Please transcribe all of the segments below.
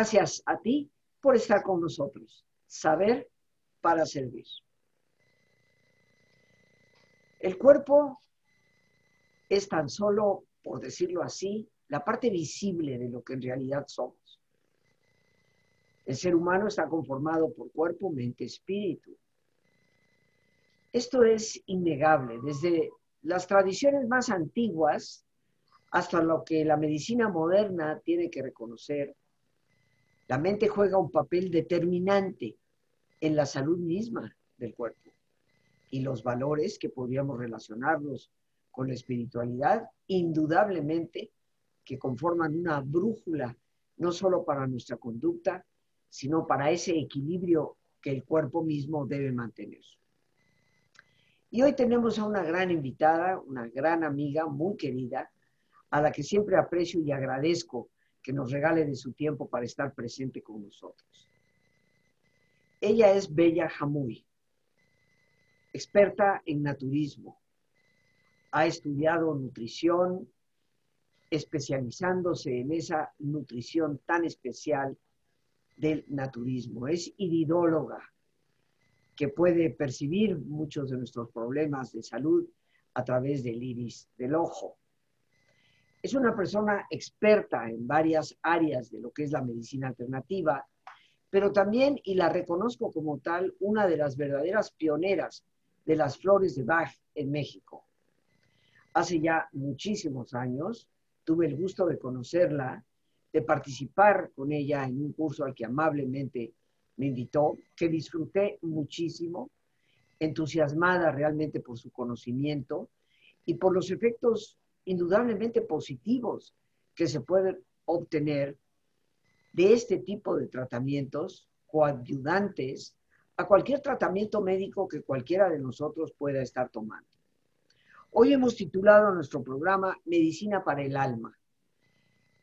Gracias a ti por estar con nosotros. Saber para servir. El cuerpo es tan solo, por decirlo así, la parte visible de lo que en realidad somos. El ser humano está conformado por cuerpo, mente, espíritu. Esto es innegable. Desde las tradiciones más antiguas hasta lo que la medicina moderna tiene que reconocer, la mente juega un papel determinante en la salud misma del cuerpo y los valores que podríamos relacionarlos con la espiritualidad, indudablemente que conforman una brújula no solo para nuestra conducta, sino para ese equilibrio que el cuerpo mismo debe mantener. Y hoy tenemos a una gran invitada, una gran amiga, muy querida, a la que siempre aprecio y agradezco que nos regale de su tiempo para estar presente con nosotros. Ella es Bella Jamuy, experta en naturismo. Ha estudiado nutrición, especializándose en esa nutrición tan especial del naturismo. Es iridóloga, que puede percibir muchos de nuestros problemas de salud a través del iris del ojo. Es una persona experta en varias áreas de lo que es la medicina alternativa pero también, y la reconozco como tal, una de las verdaderas pioneras de las flores de Bach en México. Hace ya muchísimos años tuve el gusto de conocerla, de participar con ella en un curso al que amablemente me invitó, que disfruté muchísimo, entusiasmada realmente por su conocimiento y por los efectos indudablemente positivos que se pueden obtener de este tipo de tratamientos coadyuvantes a cualquier tratamiento médico que cualquiera de nosotros pueda estar tomando. Hoy hemos titulado nuestro programa Medicina para el Alma.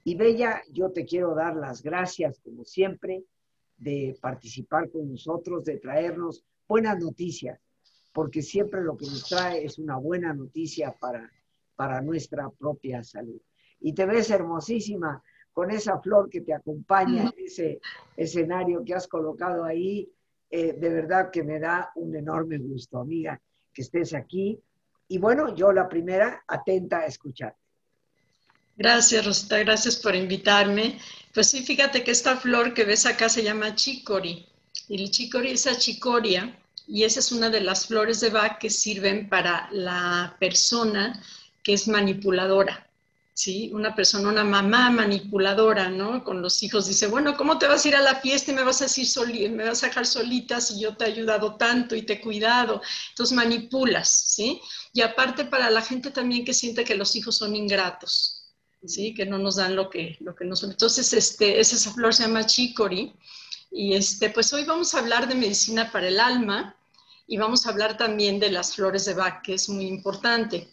Y Bella, yo te quiero dar las gracias, como siempre, de participar con nosotros, de traernos buenas noticias, porque siempre lo que nos trae es una buena noticia para, para nuestra propia salud. Y te ves hermosísima, con esa flor que te acompaña en ese escenario que has colocado ahí. Eh, de verdad que me da un enorme gusto, amiga, que estés aquí. Y bueno, yo la primera, atenta a escucharte. Gracias, Rosita, gracias por invitarme. Pues sí, fíjate que esta flor que ves acá se llama chicori. Y el chicori es achicoria y esa es una de las flores de Bach que sirven para la persona que es manipuladora. ¿sí? Una persona, una mamá manipuladora, ¿no? Con los hijos dice, bueno, ¿cómo te vas a ir a la fiesta y me vas a decir me vas a dejar solita si yo te he ayudado tanto y te he cuidado? Entonces manipulas, ¿sí? Y aparte para la gente también que siente que los hijos son ingratos, ¿sí? Que no nos dan lo que, lo que nos... Entonces, este, esa flor se llama chicory. Y este, pues hoy vamos a hablar de medicina para el alma y vamos a hablar también de las flores de Bach, que es muy importante.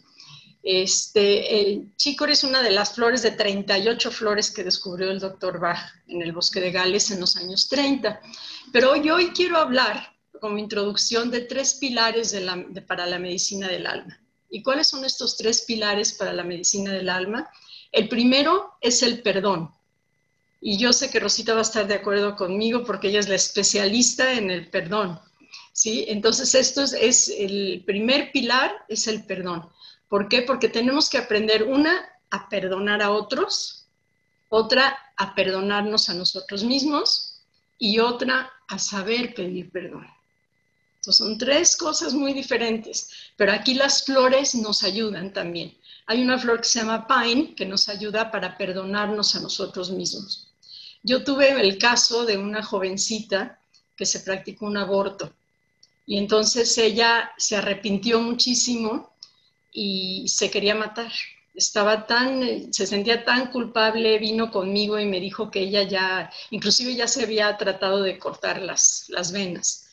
Este, el es una de las flores de 38 flores que descubrió el doctor Bach en el bosque de Gales en los años 30. Pero hoy, hoy quiero hablar como introducción de tres pilares para la medicina del alma. ¿Y cuáles son estos tres pilares para la medicina del alma? El primero es el perdón. Y yo sé que Rosita va a estar de acuerdo conmigo porque ella es la especialista en el perdón. ¿sí? Entonces, esto es el primer pilar, es el perdón. ¿Por qué? Porque tenemos que aprender una a perdonar a otros, otra a perdonarnos a nosotros mismos y otra a saber pedir perdón. Entonces son tres cosas muy diferentes, pero aquí las flores nos ayudan también. Hay una flor que se llama pine que nos ayuda para perdonarnos a nosotros mismos. Yo tuve el caso de una jovencita que se practicó un aborto y entonces ella se arrepintió muchísimo y se quería matar. Estaba tan, se sentía tan culpable, vino conmigo y me dijo que ella ya, inclusive ya se había tratado de cortar las, las venas.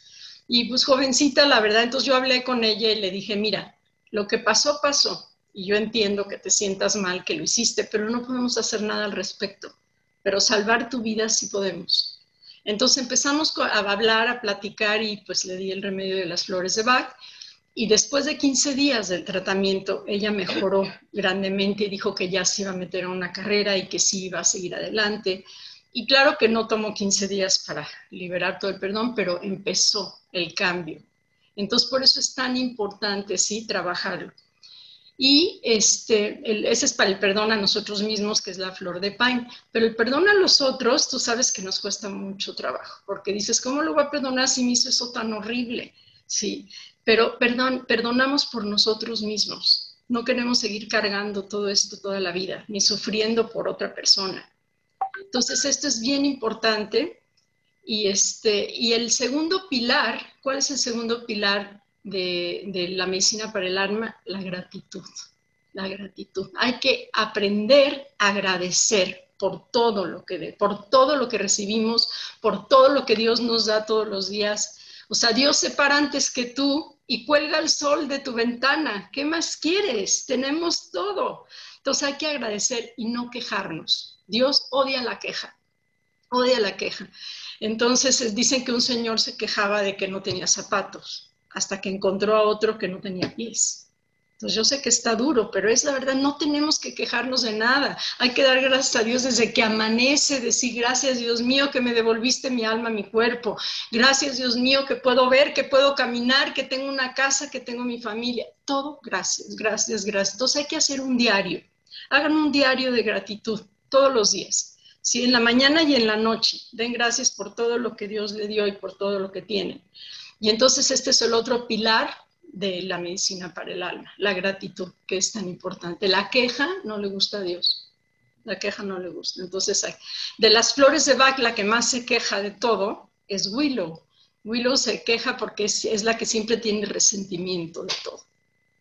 Y pues jovencita, la verdad, entonces yo hablé con ella y le dije, mira, lo que pasó, pasó. Y yo entiendo que te sientas mal, que lo hiciste, pero no podemos hacer nada al respecto. Pero salvar tu vida sí podemos. Entonces empezamos a hablar, a platicar y pues le di el remedio de las flores de Bach y después de 15 días del tratamiento, ella mejoró grandemente y dijo que ya se iba a meter a una carrera y que sí iba a seguir adelante. Y claro que no tomó 15 días para liberar todo el perdón, pero empezó el cambio. Entonces, por eso es tan importante, sí, trabajarlo. Y este, ese es para el perdón a nosotros mismos, que es la flor de pain. Pero el perdón a los otros, tú sabes que nos cuesta mucho trabajo, porque dices, ¿cómo lo voy a perdonar si me hizo eso tan horrible? Sí, pero perdón, perdonamos por nosotros mismos. No queremos seguir cargando todo esto toda la vida, ni sufriendo por otra persona. Entonces, esto es bien importante. Y, este, y el segundo pilar, ¿cuál es el segundo pilar de, de la medicina para el alma? La gratitud. La gratitud. Hay que aprender a agradecer por todo lo que por todo lo que recibimos, por todo lo que Dios nos da todos los días. O sea, Dios se para antes que tú y cuelga el sol de tu ventana. ¿Qué más quieres? Tenemos todo. Entonces hay que agradecer y no quejarnos. Dios odia la queja, odia la queja. Entonces dicen que un señor se quejaba de que no tenía zapatos hasta que encontró a otro que no tenía pies. Entonces yo sé que está duro, pero es la verdad, no tenemos que quejarnos de nada. Hay que dar gracias a Dios desde que amanece, decir gracias Dios mío que me devolviste mi alma, mi cuerpo. Gracias Dios mío que puedo ver, que puedo caminar, que tengo una casa, que tengo mi familia. Todo gracias, gracias, gracias. Entonces hay que hacer un diario. Hagan un diario de gratitud todos los días. Sí, en la mañana y en la noche. Den gracias por todo lo que Dios le dio y por todo lo que tienen. Y entonces este es el otro pilar de la medicina para el alma, la gratitud, que es tan importante. La queja no le gusta a Dios. La queja no le gusta. Entonces, de las flores de Bach, la que más se queja de todo es Willow. Willow se queja porque es, la que siempre tiene resentimiento de todo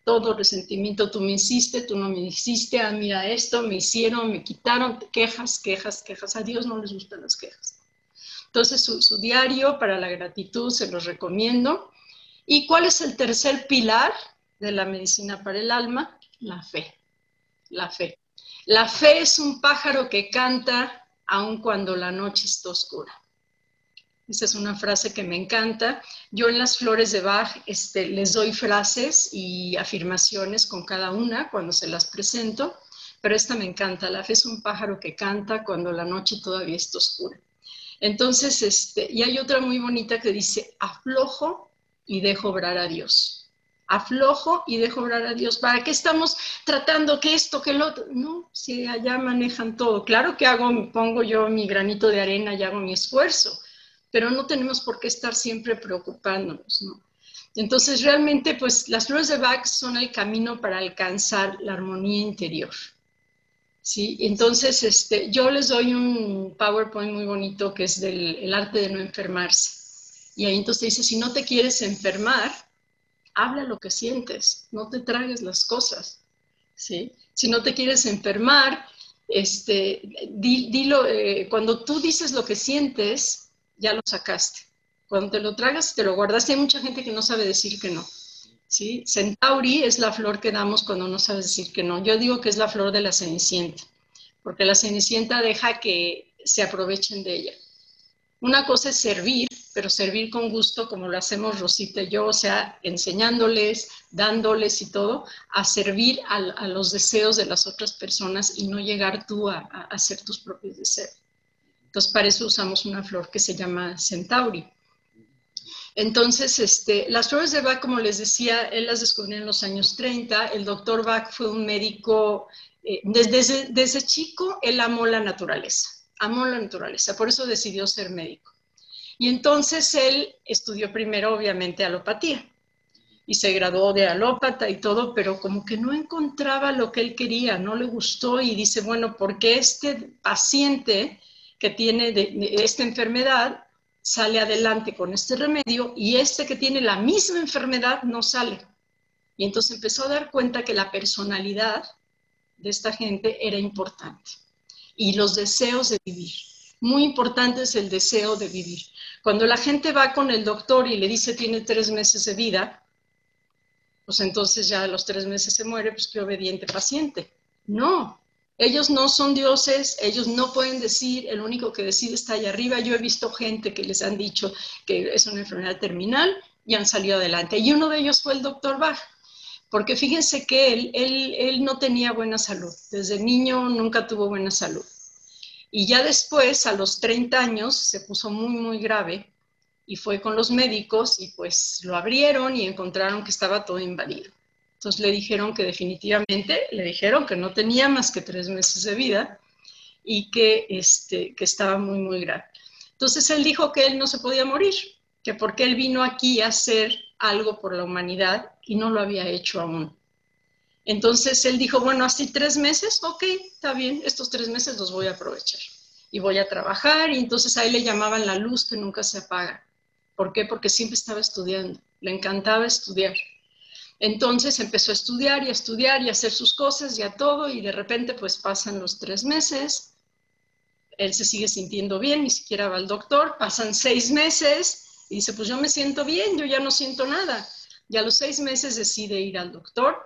todo resentimiento, tú me hiciste, tú no me hiciste, ah, mira esto, me hicieron, me quitaron, quejas, quejas, quejas. A Dios no les gustan las quejas. Entonces, su, diario para la gratitud se los recomiendo. ¿Y cuál es el tercer pilar de la medicina para el alma? La fe. La fe. La fe es un pájaro que canta aun cuando la noche está oscura. Esa es una frase que me encanta. Yo en las flores de Bach este, les doy frases y afirmaciones con cada una cuando se las presento, pero esta me encanta. La fe es un pájaro que canta cuando la noche todavía está oscura. Entonces, este, y hay otra muy bonita que dice, aflojo y dejo obrar a Dios. Aflojo y dejo obrar a Dios. ¿Para qué estamos tratando que esto, que lo otro? No, si allá manejan todo. Claro que hago, pongo yo mi granito de arena y hago mi esfuerzo, pero no tenemos por qué estar siempre preocupándonos, ¿no? Entonces, realmente, pues las flores de Bach son el camino para alcanzar la armonía interior. ¿sí? Entonces, este, yo les doy un PowerPoint muy bonito que es del el arte de no enfermarse. Y ahí entonces dice, si no te quieres enfermar, habla lo que sientes, no te tragues las cosas. ¿sí? Si no te quieres enfermar, este, dilo, eh, cuando tú dices lo que sientes, ya lo sacaste. Cuando te lo tragas, te lo guardaste. Hay mucha gente que no sabe decir que no. ¿sí? Centauri es la flor que damos cuando no sabes decir que no. Yo digo que es la flor de la cenicienta, porque la cenicienta deja que se aprovechen de ella. Una cosa es servir, pero servir con gusto, como lo hacemos Rosita y yo, o sea, enseñándoles, dándoles y todo, a servir a, los deseos de las otras personas y no llegar tú a hacer tus propios deseos. Entonces, para eso usamos una flor que se llama Centauri. Entonces, este, las flores de Bach, como les decía, él las descubrió en los años 30. El doctor Bach fue un médico, eh, desde, desde chico, él amó la naturaleza, amó la naturaleza, por eso decidió ser médico. Y entonces él estudió primero, obviamente, alopatía y se graduó de alópata y todo, pero como que no encontraba lo que él quería, no le gustó y dice, bueno, porque este paciente que tiene esta enfermedad sale adelante con este remedio y este que tiene la misma enfermedad no sale. Y entonces empezó a dar cuenta que la personalidad de esta gente era importante y los deseos de vivir. Muy importante es el deseo de vivir. Cuando la gente va con el doctor y le dice tiene tres meses de vida, pues entonces ya a los tres meses se muere, pues qué obediente paciente. No, ellos no son dioses, ellos no pueden decir, el único que decide está allá arriba. Yo he visto gente que les han dicho que es una enfermedad terminal y han salido adelante. Y uno de ellos fue el doctor Bach, porque fíjense que él, él, él no tenía buena salud. Desde niño nunca tuvo buena salud. Y ya después, a los 30 años, se puso muy, muy grave y fue con los médicos y pues lo abrieron y encontraron que estaba todo invadido. Entonces le dijeron que definitivamente, le dijeron que no tenía más que tres meses de vida y que, este, que estaba muy, muy grave. Entonces él dijo que él no se podía morir, que porque él vino aquí a hacer algo por la humanidad y no lo había hecho aún. Entonces él dijo, bueno, así tres meses, ok, está bien, estos tres meses los voy a aprovechar y voy a trabajar. Y entonces ahí le llamaban la luz que nunca se apaga. ¿Por qué? Porque siempre estaba estudiando, le encantaba estudiar. Entonces empezó a estudiar y a estudiar y a hacer sus cosas y a todo y de repente pues pasan los tres meses, él se sigue sintiendo bien, ni siquiera va al doctor, pasan seis meses y dice pues yo me siento bien, yo ya no siento nada. Y a los seis meses decide ir al doctor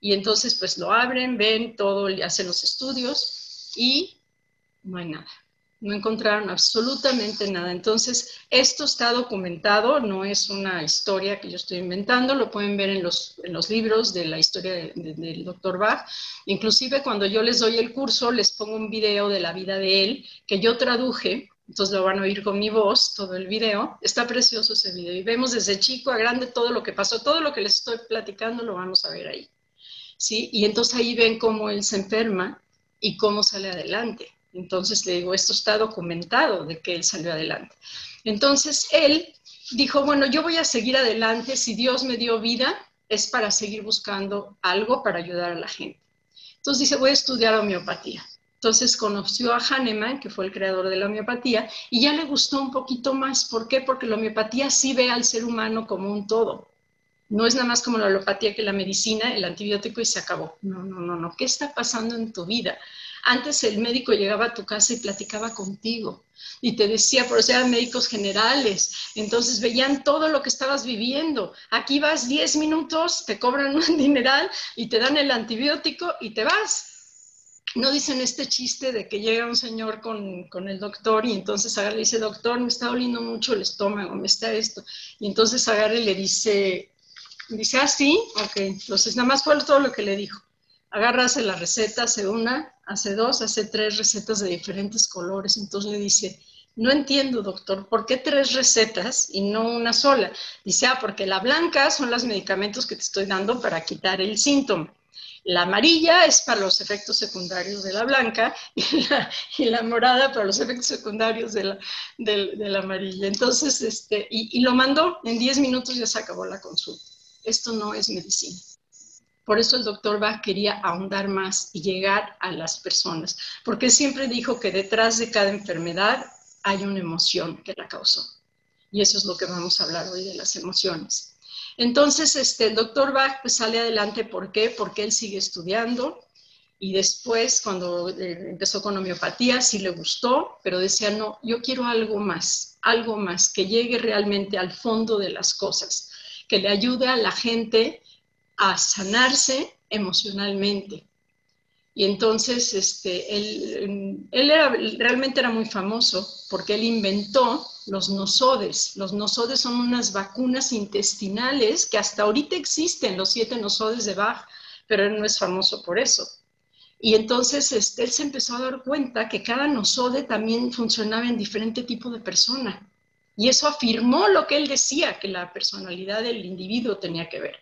y entonces pues lo abren, ven todo, le hacen los estudios y no hay nada. No encontraron absolutamente nada. Entonces, esto está documentado, no es una historia que yo estoy inventando, lo pueden ver en los, en los libros de la historia del doctor Bach. Inclusive cuando yo les doy el curso, les pongo un video de la vida de él que yo traduje entonces lo van a oír con mi voz, todo el video. Está precioso ese video y vemos desde chico a grande todo lo que pasó, todo lo que les estoy platicando lo vamos a ver ahí. ¿sí? Y entonces ahí ven cómo él se enferma y cómo sale adelante. Entonces le digo, esto está documentado de que él salió adelante. Entonces él dijo, bueno, yo voy a seguir adelante, si Dios me dio vida, es para seguir buscando algo para ayudar a la gente. Entonces dice, voy a estudiar homeopatía. Entonces conoció a Hahnemann, que fue el creador de la homeopatía, y ya le gustó un poquito más. ¿Por qué? Porque la homeopatía sí ve al ser humano como un todo. No es nada más como la alopatía que la medicina, el antibiótico y se acabó. No, no, no, no. ¿Qué está pasando en tu vida? Antes el médico llegaba a tu casa y platicaba contigo y te decía, por eran médicos generales, entonces veían todo lo que estabas viviendo. Aquí vas 10 minutos, te cobran un dineral y te dan el antibiótico y te vas. No dicen este chiste de que llega un señor con, con el doctor y entonces agarra y le dice, doctor, me está doliendo mucho el estómago, me está esto. Y entonces agarra y le dice, Dice, ah, sí, ok. Entonces, nada más fue todo lo que le dijo. Agarra, la receta, hace una, hace dos, hace tres recetas de diferentes colores. Entonces le dice, no entiendo, doctor, ¿por qué tres recetas y no una sola? Dice, ah, porque la blanca son los medicamentos que te estoy dando para quitar el síntoma. La amarilla es para los efectos secundarios de la blanca y la, morada para los efectos secundarios de la, amarilla. Entonces, este, y, y lo mandó, en 10 minutos ya se acabó la consulta esto no es medicina. Por eso el doctor Bach quería ahondar más y llegar a las personas, porque siempre dijo que detrás de cada enfermedad hay una emoción que la causó. Y eso es lo que vamos a hablar hoy de las emociones. Entonces, este, el doctor Bach pues, sale adelante, ¿por qué? Porque él sigue estudiando y después, cuando eh, empezó con homeopatía, sí le gustó, pero decía, no, yo quiero algo más, algo más, que llegue realmente al fondo de las cosas que le ayude a la gente a sanarse emocionalmente. Y entonces este, él, él realmente era muy famoso porque él inventó los nosodes. Los nosodes son unas vacunas intestinales que hasta ahorita existen, los siete nosodes de Bach, pero él no es famoso por eso. Y entonces este, él se empezó a dar cuenta que cada nosode también funcionaba en diferente tipo de persona. Y eso afirmó lo que él decía, que la personalidad del individuo tenía que ver.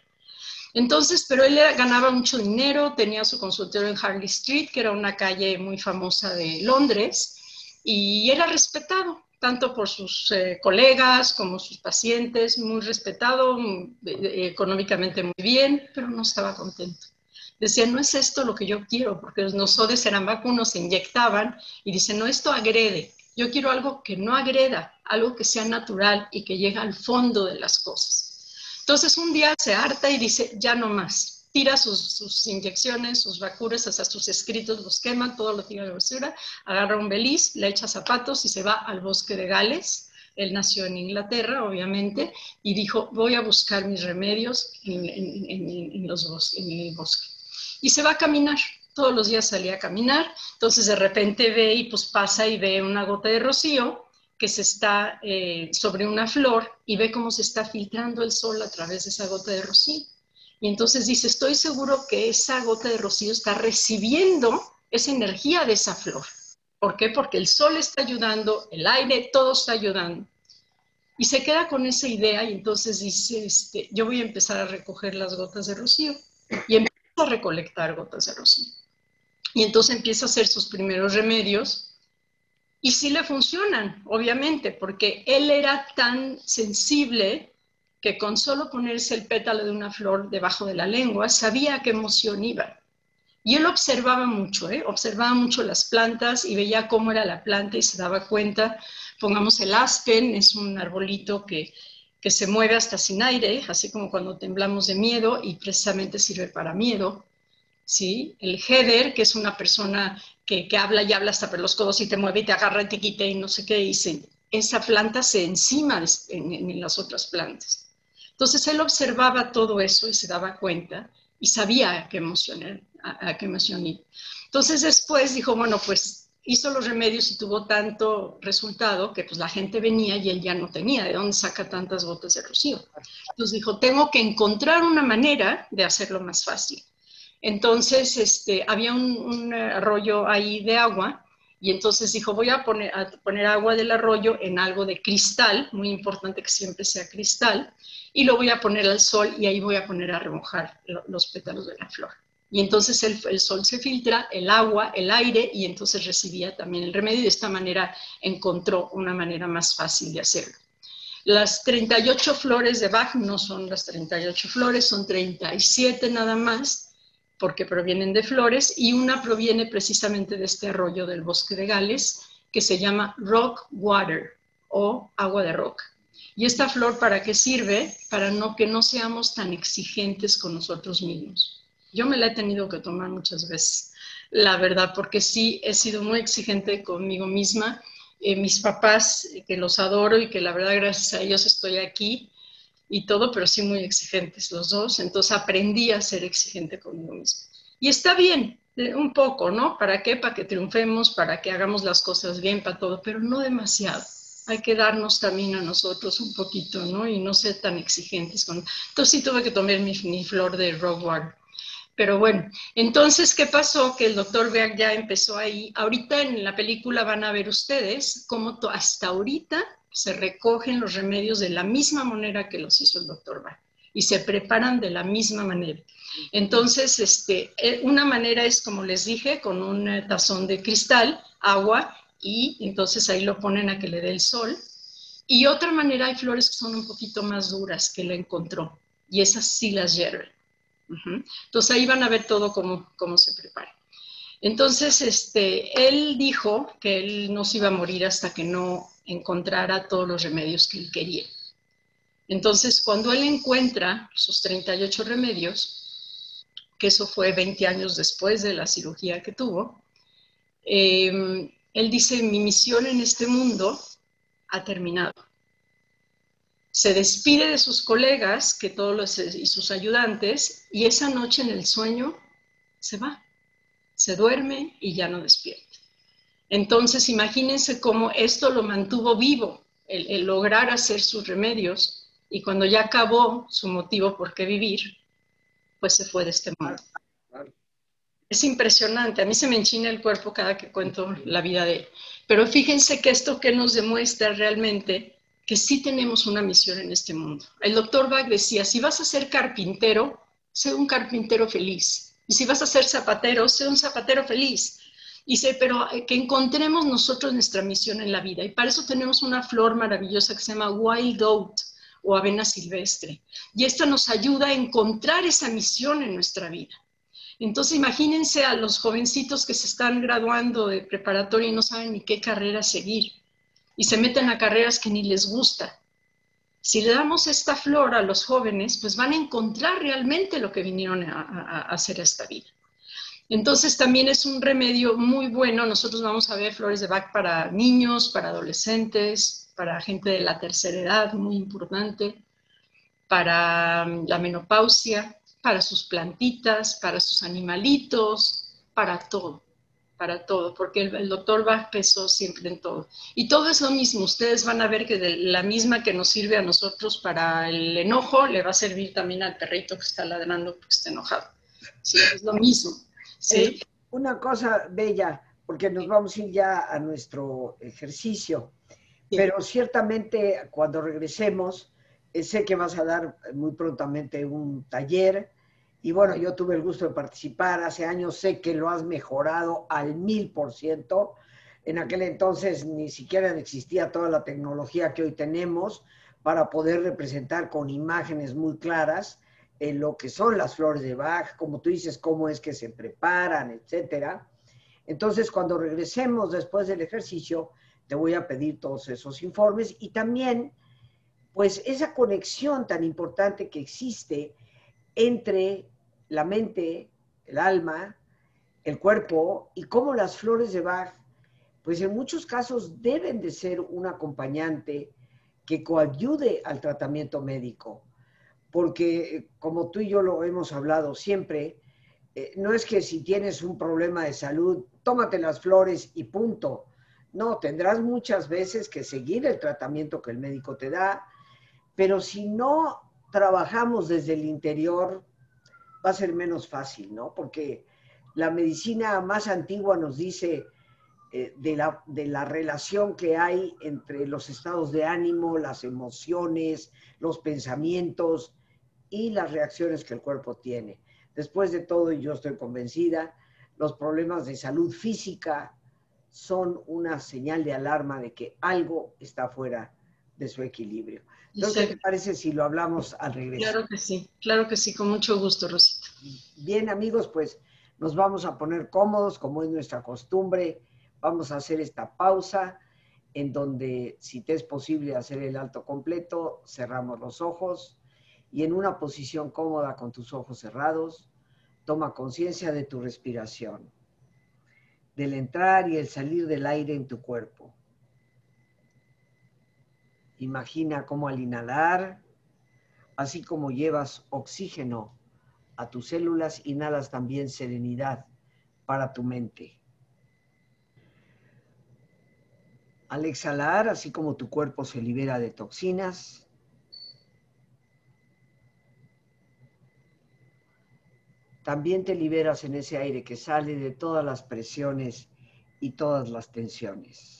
Entonces, pero él ganaba mucho dinero, tenía su consultorio en Harley Street, que era una calle muy famosa de Londres, y era respetado tanto por sus eh, colegas como sus pacientes, muy respetado, eh, económicamente muy bien, pero no estaba contento. Decía, no es esto lo que yo quiero, porque los nosodes eran vacunos, se inyectaban, y dice, no, esto agrede, yo quiero algo que no agreda, algo que sea natural y que llegue al fondo de las cosas. Entonces un día se harta y dice, ya no más. Tira sus, inyecciones, sus vacunas, hasta sus escritos, los quema, todo lo tira a la basura, agarra un beliz, le echa zapatos y se va al bosque de Gales. Él nació en Inglaterra, obviamente, y dijo, voy a buscar mis remedios en el bosque. Y se va a caminar todos los días salía a caminar, entonces de repente ve y pues pasa y ve una gota de rocío que se está eh, sobre una flor y ve cómo se está filtrando el sol a través de esa gota de rocío. Y entonces dice, estoy seguro que esa gota de rocío está recibiendo esa energía de esa flor. ¿Por qué? Porque el sol está ayudando, el aire, todo está ayudando. Y se queda con esa idea y entonces dice, este, yo voy a empezar a recoger las gotas de rocío. Y empieza a recolectar gotas de rocío. Y entonces empieza a hacer sus primeros remedios. Y sí le funcionan, obviamente, porque él era tan sensible que con solo ponerse el pétalo de una flor debajo de la lengua, sabía qué emoción iba. Y él observaba mucho, ¿eh? observaba mucho las plantas y veía cómo era la planta y se daba cuenta. Pongamos el aspen, es un arbolito que, que se mueve hasta sin aire, así como cuando temblamos de miedo y precisamente sirve para miedo. ¿sí? El header, que es una persona que, que, habla y habla hasta por los codos y te mueve y te agarra y te quita y no sé qué, y esa planta se encima en, en las otras plantas. Entonces él observaba todo eso y se daba cuenta y sabía a qué emoción, a, qué emoción ir. Entonces después dijo, bueno, pues hizo los remedios y tuvo tanto resultado que pues la gente venía y él ya no tenía de dónde saca tantas gotas de rocío. Entonces dijo, tengo que encontrar una manera de hacerlo más fácil. Entonces este, había un, un arroyo ahí de agua y entonces dijo, voy a poner, agua del arroyo en algo de cristal, muy importante que siempre sea cristal, y lo voy a poner al sol y ahí voy a poner a remojar los pétalos de la flor. Y entonces el, sol se filtra, el agua, el aire, y entonces recibía también el remedio de esta manera encontró una manera más fácil de hacerlo. Las 38 flores de Bach no son las 38 flores, son 37 nada más, porque provienen de flores, y una proviene precisamente de este arroyo del bosque de Gales, que se llama rock water o agua de roca. ¿Y esta flor para qué sirve? Para no, que no seamos tan exigentes con nosotros mismos. Yo me la he tenido que tomar muchas veces, la verdad, porque sí he sido muy exigente conmigo misma. Eh, mis papás, que los adoro y que la verdad gracias a ellos estoy aquí, y todo, pero sí muy exigentes los dos. Entonces aprendí a ser exigente conmigo mismo. Y está bien, eh, un poco, ¿no? ¿Para qué? Para que triunfemos, para que hagamos las cosas bien, para todo, pero no demasiado. Hay que darnos también a nosotros un poquito, ¿no? Y no ser tan exigentes. Con... Entonces sí tuve que tomar mi, flor de water. Pero bueno, entonces, ¿qué pasó? Que el doctor Beck ya empezó ahí. Ahorita en la película van a ver ustedes cómo hasta ahorita se recogen los remedios de la misma manera que los hizo el doctor Bach y se preparan de la misma manera. Entonces, este, eh, una manera es, como les dije, con un eh, tazón de cristal, agua, y entonces ahí lo ponen a que le dé el sol. Y otra manera, hay flores que son un poquito más duras que le encontró, y esas sí las hierven. Entonces ahí van a ver todo cómo, cómo se prepara. Entonces, este, él dijo que él no se iba a morir hasta que no encontrara todos los remedios que él quería. Entonces, cuando él encuentra sus 38 remedios, que eso fue 20 años después de la cirugía que tuvo, em, él dice, mi misión en este mundo ha terminado. Se despide de sus colegas que todos los, y sus ayudantes y esa noche en el sueño se va, se duerme y ya no despierta. Entonces, imagínense cómo esto lo mantuvo vivo, el, lograr hacer sus remedios, y cuando ya acabó su motivo por qué vivir, pues se fue de este mundo. Es impresionante, a mí se me enchina el cuerpo cada que cuento la vida de él. Pero fíjense que esto que nos demuestra realmente que sí tenemos una misión en este mundo. El doctor Bach decía, si vas a ser carpintero, sé un carpintero feliz. Y si vas a ser zapatero, sé un zapatero feliz. Dice, pero eh, que encontremos nosotros nuestra misión en la vida. Y para eso tenemos una flor maravillosa que se llama Wild Oat o avena silvestre. Y esta nos ayuda a encontrar esa misión en nuestra vida. Entonces imagínense a los jovencitos que se están graduando de preparatoria y no saben ni qué carrera seguir. Y se meten a carreras que ni les gusta. Si le damos esta flor a los jóvenes, pues van a encontrar realmente lo que vinieron a, hacer esta vida. Entonces también es un remedio muy bueno. Nosotros vamos a ver flores de Bach para niños, para adolescentes, para gente de la tercera edad, muy importante, para mm, la menopausia, para sus plantitas, para sus animalitos, para todo, para todo, porque el, doctor Bach pensó siempre en todo. Y todo es lo mismo. Ustedes van a ver que de la misma que nos sirve a nosotros para el enojo, le va a servir también al perrito que está ladrando porque está enojado. Sí, es lo mismo. Sí. una cosa bella, porque nos vamos a ir ya a nuestro ejercicio. Pero ciertamente cuando regresemos, eh, sé que vas a dar muy prontamente un taller. Y bueno, yo tuve el gusto de participar hace años, sé que lo has mejorado al mil por ciento. En aquel entonces ni siquiera existía toda la tecnología que hoy tenemos para poder representar con imágenes muy claras eh, lo que son las flores de Bach, como tú dices, cómo es que se preparan, etcétera. Entonces, cuando regresemos después del ejercicio, te voy a pedir todos esos informes y también, pues, esa conexión tan importante que existe entre la mente, el alma, el cuerpo y cómo las flores de Bach, pues en muchos casos deben de ser un acompañante que coayude al tratamiento médico. Porque como tú y yo lo hemos hablado siempre, eh, no es que si tienes un problema de salud, tómate las flores y punto. No, tendrás muchas veces que seguir el tratamiento que el médico te da, pero si no trabajamos desde el interior, va a ser menos fácil, ¿no? Porque la medicina más antigua nos dice eh, de, la, de la relación que hay entre los estados de ánimo, las emociones, los pensamientos y las reacciones que el cuerpo tiene. Después de todo, y yo estoy convencida, los problemas de salud física son una señal de alarma de que algo está fuera de su equilibrio. Entonces, ¿qué te parece si lo hablamos al regreso? Claro que sí, claro que sí, con mucho gusto, Rosita. Bien, amigos, pues nos vamos a poner cómodos, como es nuestra costumbre. Vamos a hacer esta pausa en donde, si te es posible hacer el alto completo, cerramos los ojos y en una posición cómoda con tus ojos cerrados, toma conciencia de tu respiración del entrar y el salir del aire en tu cuerpo. Imagina cómo al inhalar, así como llevas oxígeno a tus células, inhalas también serenidad para tu mente. Al exhalar, así como tu cuerpo se libera de toxinas, también te liberas en ese aire que sale de todas las presiones y todas las tensiones.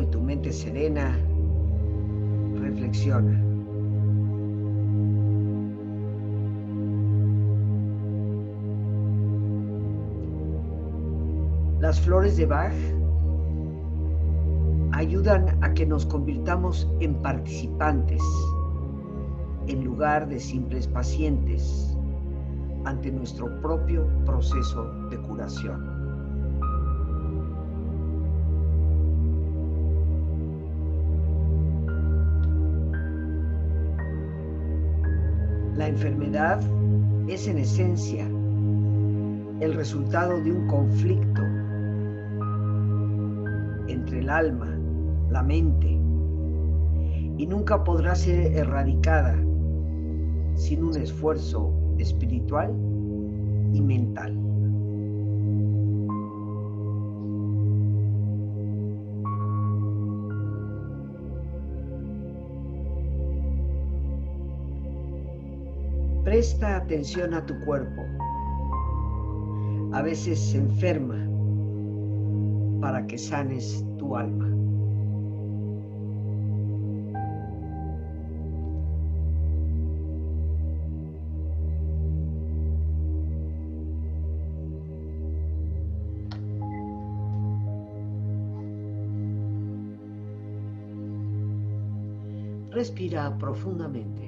Y tu mente serena, reflexiona. Las flores de Bach ayudan a que nos convirtamos en participantes en lugar de simples pacientes ante nuestro propio proceso de curación. Enfermedad es en esencia el resultado de un conflicto entre el alma, la mente, y nunca podrá ser erradicada sin un esfuerzo espiritual y mental. Presta atención a tu cuerpo. A veces se enferma para que sanes tu alma. Respira profundamente.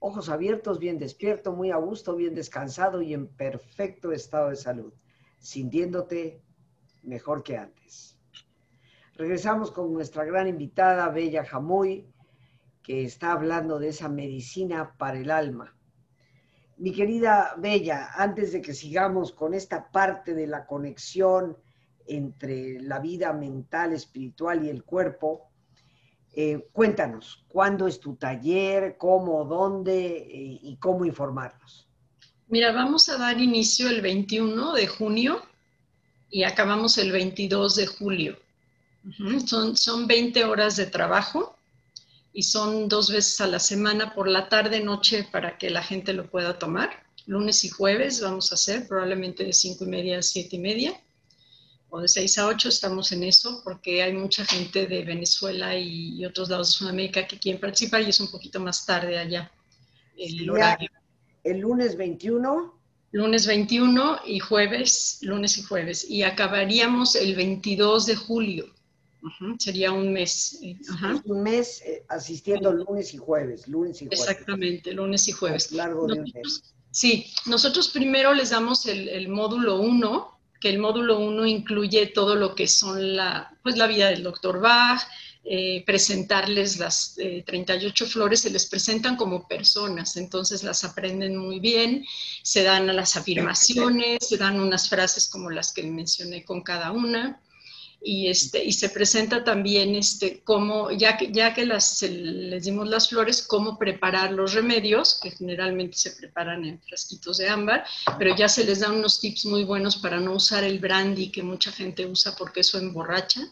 ojos abiertos, bien despierto, muy a gusto, bien descansado y en perfecto estado de salud, sintiéndote mejor que antes. Regresamos con nuestra gran invitada, Bella Jamuy, que que está hablando de esa medicina para el alma. Mi querida Bella, antes de que sigamos con esta parte de la conexión entre la vida mental, espiritual y el cuerpo, eh, cuéntanos, ¿cuándo es tu taller? ¿Cómo? ¿Dónde? Eh, ¿Y cómo informarnos? Mira, vamos a dar inicio el 21 de junio y acabamos el 22 de julio. son, son 20 horas de trabajo y son dos veces a la semana por la tarde, noche, para que la gente lo pueda tomar. Lunes y jueves vamos a hacer, probablemente de 5 y media a 7 y media o de 6 a 8 estamos en eso porque hay mucha gente de Venezuela y, otros lados de Sudamérica que quieren participar y es un poquito más tarde allá el horario. El lunes 21. Lunes 21 y jueves, lunes y jueves. Y acabaríamos el 22 de julio. Sería un mes. Eh, un mes eh, asistiendo lunes y jueves, lunes y jueves. Exactamente, lunes y jueves. largo de un mes. Sí, nosotros primero les damos el, el módulo 1, que el módulo 1 incluye todo lo que son la, pues, la vida del doctor Bach, eh, presentarles las 38 eh, flores, se les presentan como personas, entonces las aprenden muy bien, se dan las afirmaciones, se dan unas frases como las que mencioné con cada una y, este, y se presenta también este, cómo, ya que, ya que las, les dimos las flores, cómo preparar los remedios, que generalmente se preparan en frasquitos de ámbar, pero ya se les da unos tips muy buenos para no usar el brandy que mucha gente usa porque eso emborracha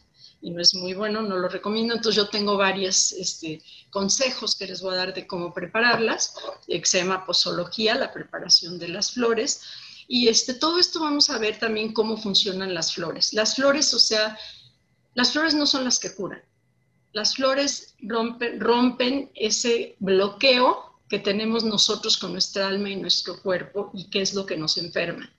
y no es muy bueno, no lo recomiendo. Entonces yo tengo varios este, consejos que les voy a dar de cómo prepararlas, llama posología, la preparación de las flores y este, todo esto vamos a ver también cómo funcionan las flores. Las flores, o sea, las flores no son las que curan. Las flores rompen, rompen ese bloqueo que tenemos nosotros con nuestra alma y nuestro cuerpo y que es lo que nos enferma.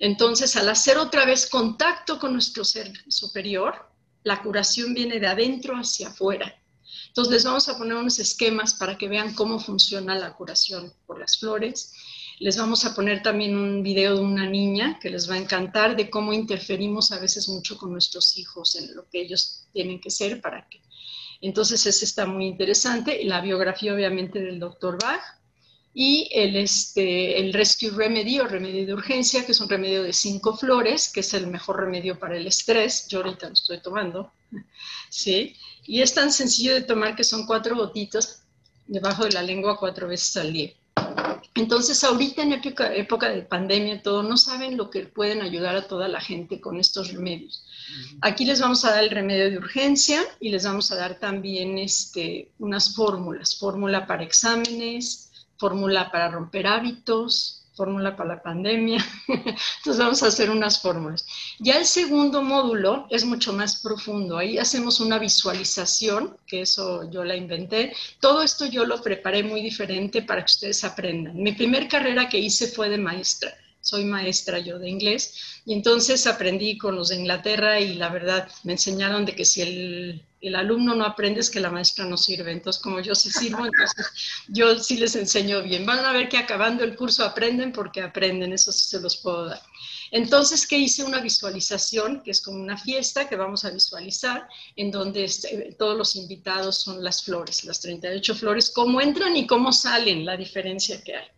Entonces, al hacer otra vez contacto con nuestro ser superior, la curación viene de adentro hacia afuera. Entonces, les vamos a poner unos esquemas para que vean cómo funciona la curación por las flores les vamos a poner también un video de una niña que les va a encantar de cómo interferimos a veces mucho con nuestros hijos en lo que ellos tienen que ser para que. Entonces, ese está muy interesante. La biografía, obviamente, del doctor Bach y el, este, el Rescue Remedy o remedio de urgencia, que es un remedio de cinco flores, que es el mejor remedio para el estrés. Yo ahorita lo estoy tomando, ¿sí? Y es tan sencillo de tomar que son cuatro gotitas debajo de la lengua cuatro veces al día. Entonces, ahorita en época, época de pandemia, todo, no saben lo que pueden ayudar a toda la gente con estos remedios. Aquí les vamos a dar el remedio de urgencia y les vamos a dar también este, unas fórmulas, fórmula para exámenes, fórmula para romper hábitos, fórmula para la pandemia. Entonces vamos a hacer unas fórmulas. Ya el segundo módulo es mucho más profundo. Ahí hacemos una visualización, que eso yo la inventé. Todo esto yo lo preparé muy diferente para que ustedes aprendan. Mi primer carrera que hice fue de maestra. Soy maestra yo de inglés y entonces aprendí con los de Inglaterra y la verdad me enseñaron de que si el alumno no aprende es que la maestra no sirve. Entonces, como yo sí sirvo, entonces yo sí les enseño bien. Van a ver que acabando el curso aprenden porque aprenden, eso sí se los puedo dar. Entonces, ¿qué hice? Una visualización, que es como una fiesta que vamos a visualizar, en donde este, todos los invitados son las flores, las 38 flores, cómo entran y cómo salen, la diferencia que hay.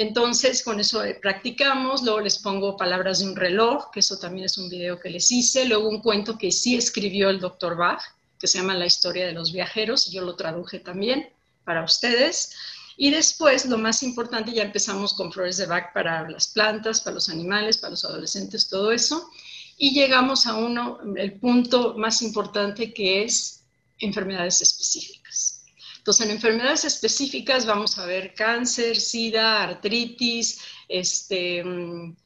Entonces, con eso eh, practicamos, luego les pongo palabras de un reloj, que eso también es un video que les hice, luego un cuento que sí escribió el doctor Bach, que se llama La historia de los viajeros, yo lo traduje también para ustedes. Y después, lo más importante, ya empezamos con flores de Bach para las plantas, para los animales, para los adolescentes, todo eso. Y llegamos a uno, el punto más importante que es enfermedades específicas. Entonces, en enfermedades específicas vamos a ver cáncer, sida, artritis, este, mm,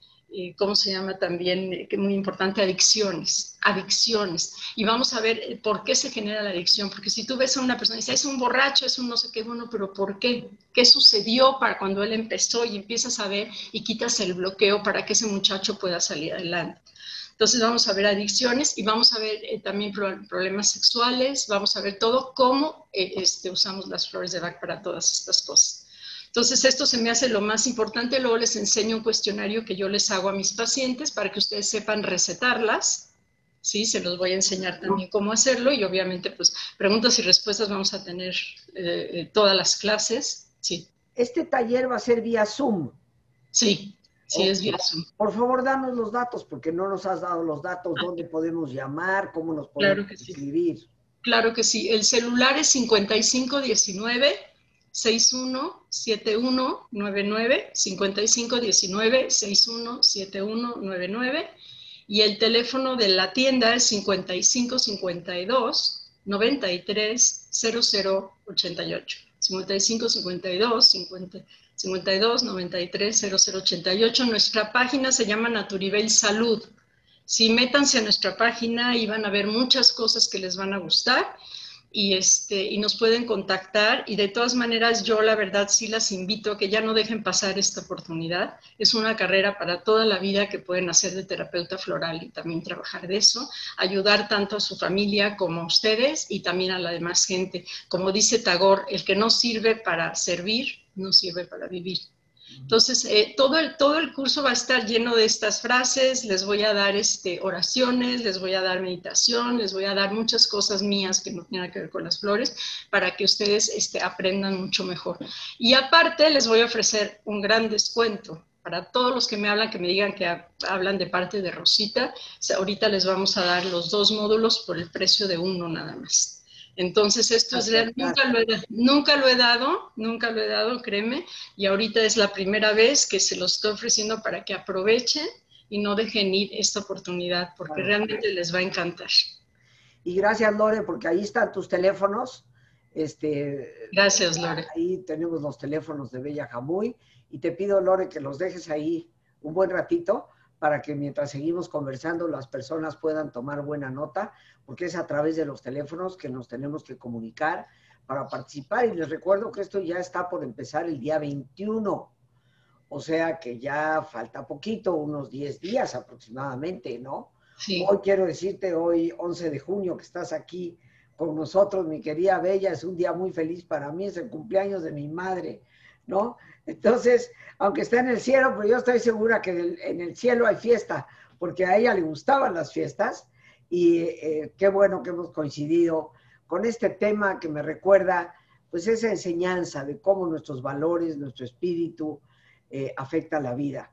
¿cómo se llama también? Eh, que muy importante, adicciones, adicciones. Y vamos a ver eh, por qué se genera la adicción, porque si tú ves a una persona y dices, es un borracho, es un no sé qué, bueno, pero ¿por qué? ¿Qué sucedió para cuando él empezó? Y empiezas a ver y quitas el bloqueo para que ese muchacho pueda salir adelante. Entonces vamos a ver adicciones y vamos a ver eh, también problemas sexuales, vamos a ver todo cómo este, usamos las flores de Bach para todas estas cosas. Entonces, esto se me hace lo más importante. Luego les enseño un cuestionario que yo les hago a mis pacientes para que ustedes sepan recetarlas. Sí, se los voy a enseñar también cómo hacerlo y obviamente pues preguntas y respuestas vamos a tener eh, eh, todas las clases. Sí. Este taller va a ser vía Zoom. Sí, sí es vía Zoom. Por favor, danos los datos porque no nos has dado los datos, dónde podemos llamar, cómo nos podemos escribir. Claro que sí. El celular es 5519 617199 5519 617199 y el teléfono de la tienda es 5552 93 0088. 55 52 52 93 0088. Nuestra página se llama Naturibel Salud. Si métanse a nuestra página y van a ver muchas cosas que les van a gustar y, este, y nos pueden contactar. Y de todas maneras, yo la verdad sí las invito a que ya no dejen pasar esta oportunidad. Es una carrera para toda la vida que pueden hacer de terapeuta floral y también trabajar de eso, ayudar tanto a su familia como a ustedes y también a la demás gente. Como dice Tagor, el que no sirve para servir, no sirve para vivir. Entonces, eh, todo, el, todo el curso va a estar lleno de estas frases, les voy a dar este, oraciones, les voy a dar meditación, les voy a dar muchas cosas mías que no tienen que ver con las flores para que ustedes este, aprendan mucho mejor. Y aparte, les voy a ofrecer un gran descuento para todos los que me hablan, que me digan que hablan de parte de Rosita. ahorita les vamos a dar los dos módulos por el precio de uno nada más. Entonces, esto es nunca lo, he, nunca lo he dado, nunca lo he dado, créeme, y ahorita es la primera vez que se lo estoy ofreciendo para que aprovechen y no dejen ir esta oportunidad, porque realmente les va a encantar. Y gracias, Lore, porque ahí están tus teléfonos. Este, gracias, Lore. Ahí tenemos los teléfonos de Bella Jamuy y te pido, Lore, que los dejes ahí un buen ratito para que mientras seguimos conversando las personas puedan tomar buena nota, porque es a través de los teléfonos que nos tenemos que comunicar para participar. Y les recuerdo que esto ya está por empezar el día 21, o sea que ya falta poquito, unos 10 días aproximadamente, ¿no? Sí. Hoy quiero decirte, hoy 11 de junio, que estás aquí con nosotros, mi querida Bella, es un día muy feliz para mí, es el cumpleaños de mi madre, ¿no? Entonces, aunque está en el cielo, pero yo estoy segura que en el cielo hay fiesta, porque a ella le gustaban las fiestas y eh, qué bueno que hemos coincidido con este tema que me recuerda pues esa enseñanza de cómo nuestros valores, nuestro espíritu eh, afecta la vida.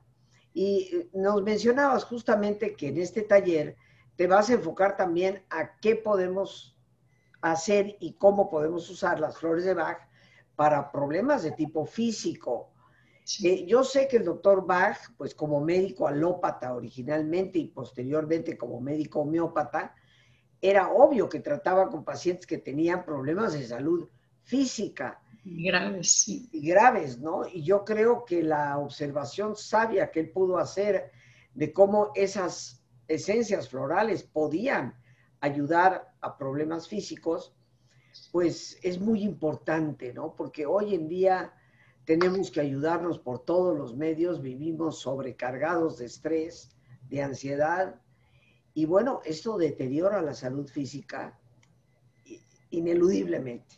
Y eh, nos mencionabas justamente que en este taller te vas a enfocar también a qué podemos hacer y cómo podemos usar las flores de Bach para problemas de tipo físico. Eh, yo sé que el doctor Bach, pues como médico alópata originalmente y posteriormente como médico homeópata, era obvio que trataba con pacientes que tenían problemas de salud física. Graves, sí. Y graves, ¿no? Y yo creo que la observación sabia que él pudo hacer de cómo esas esencias florales podían ayudar a problemas físicos, pues es muy importante, ¿no? Porque hoy en día tenemos que ayudarnos por todos los medios, vivimos sobrecargados de estrés, de ansiedad, y bueno, esto deteriora la salud física ineludiblemente.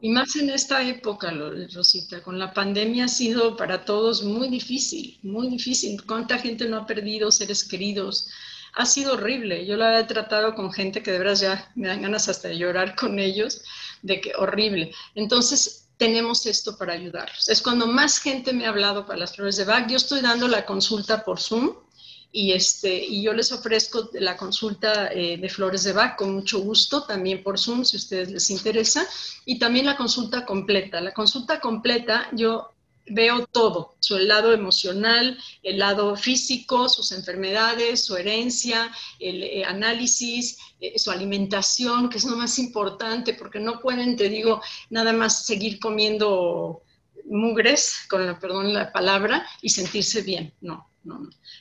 Y más en esta época, Rosita, con la pandemia ha sido para todos muy difícil, muy difícil. ¿Cuánta gente no ha perdido seres queridos? Ha sido horrible. Yo la he tratado con gente que de verdad ya me dan ganas hasta de llorar con ellos, de que horrible. Entonces, tenemos esto para ayudarlos. Es cuando más gente me ha hablado para las flores de Bach. Yo estoy dando la consulta por Zoom y, este, y yo les ofrezco la consulta eh, de flores de Bach con mucho gusto, también por Zoom, si a ustedes les interesa, y también la consulta completa. La consulta completa, yo veo todo, su lado emocional, el lado físico, sus enfermedades, su herencia, el eh, análisis, eh, su alimentación, que es lo más importante, porque no pueden, te digo, nada más seguir comiendo mugres, con la perdón la palabra, y sentirse bien, no.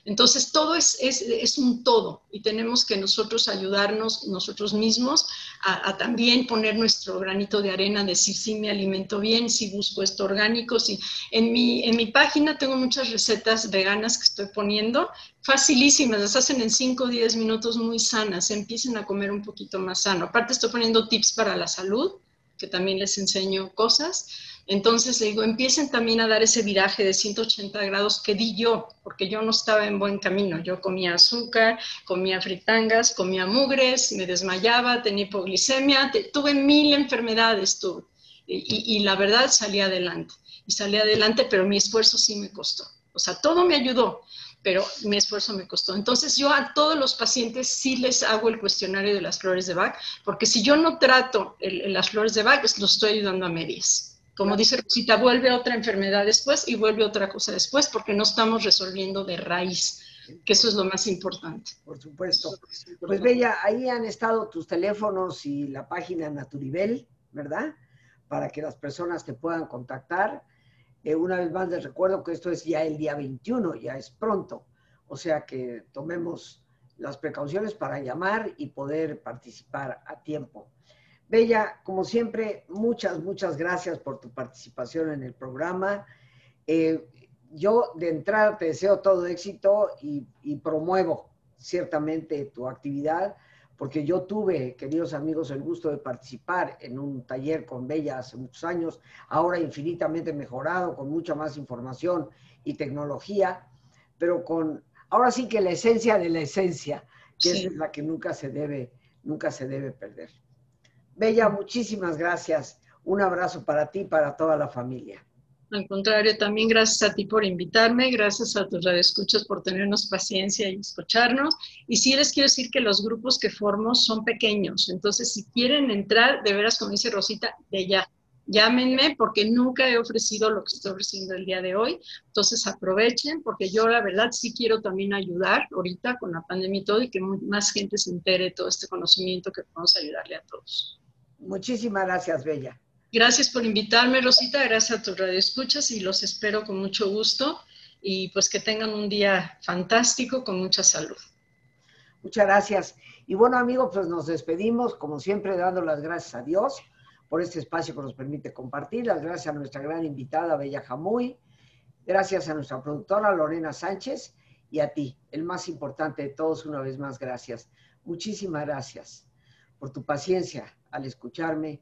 Entonces, todo es, es, un todo y tenemos que nosotros ayudarnos nosotros mismos a, también poner nuestro granito de arena, decir si me alimento bien, si busco esto orgánico. Si, en, mi, en mi página tengo muchas recetas veganas que estoy poniendo, facilísimas, las hacen en 5 o 10 minutos muy sanas, empiecen a comer un poquito más sano. Aparte estoy poniendo tips para la salud, que también les enseño cosas. Entonces le digo, empiecen también a dar ese viraje de 180 grados que di yo, porque yo no estaba en buen camino. Yo comía azúcar, comía fritangas, comía mugres, me desmayaba, tenía hipoglicemia, tuve mil enfermedades, tuve. Y, y, la verdad salí adelante. Y salí adelante, pero mi esfuerzo sí me costó. O sea, todo me ayudó, pero mi esfuerzo me costó. Entonces yo a todos los pacientes sí les hago el cuestionario de las flores de Bach, porque si yo no trato las flores de Bach, pues, lo estoy ayudando a medias. Como dice Rosita, vuelve otra enfermedad después y vuelve otra cosa después, porque no estamos resolviendo de raíz, que eso es lo más importante. Por supuesto. Pues Bella, ahí han estado tus teléfonos y la página Naturivel, ¿verdad? Para que las personas te puedan contactar eh, una vez más les recuerdo que esto es ya el día 21, ya es pronto. O sea que tomemos las precauciones para llamar y poder participar a tiempo. Bella, como siempre, muchas, muchas gracias por tu participación en el programa. Eh, yo de entrada te deseo todo éxito y, y promuevo ciertamente tu actividad porque yo tuve, queridos amigos, el gusto de participar en un taller con Bella hace muchos años, ahora infinitamente mejorado, con mucha más información y tecnología, pero con, ahora sí que la esencia de la esencia, que es la que nunca se debe, nunca se debe perder. Bella, muchísimas gracias. Un abrazo para ti y para toda la familia. Al contrario, también gracias a ti por invitarme, gracias a tus radioescuchas por tenernos paciencia y escucharnos. Y sí les quiero decir que los grupos que formo son pequeños, entonces si quieren entrar, de veras, como dice Rosita, de ya, llámenme porque nunca he ofrecido lo que estoy ofreciendo el día de hoy. Entonces aprovechen porque yo la verdad sí quiero también ayudar ahorita con la pandemia y todo y que más gente se entere de todo este conocimiento que podemos ayudarle a todos. Muchísimas gracias, Bella. Gracias por invitarme, Rosita. Gracias a tu radio escuchas y los espero con mucho gusto. Y pues que tengan un día fantástico con mucha salud. Muchas gracias. Y bueno, amigos, pues nos despedimos, como siempre, dando las gracias a Dios por este espacio que nos permite compartir. Las gracias a nuestra gran invitada, Bella Jamuy. Gracias a nuestra productora, Lorena Sánchez. Y a ti, el más importante de todos, una vez más, gracias. Muchísimas gracias por tu paciencia al escucharme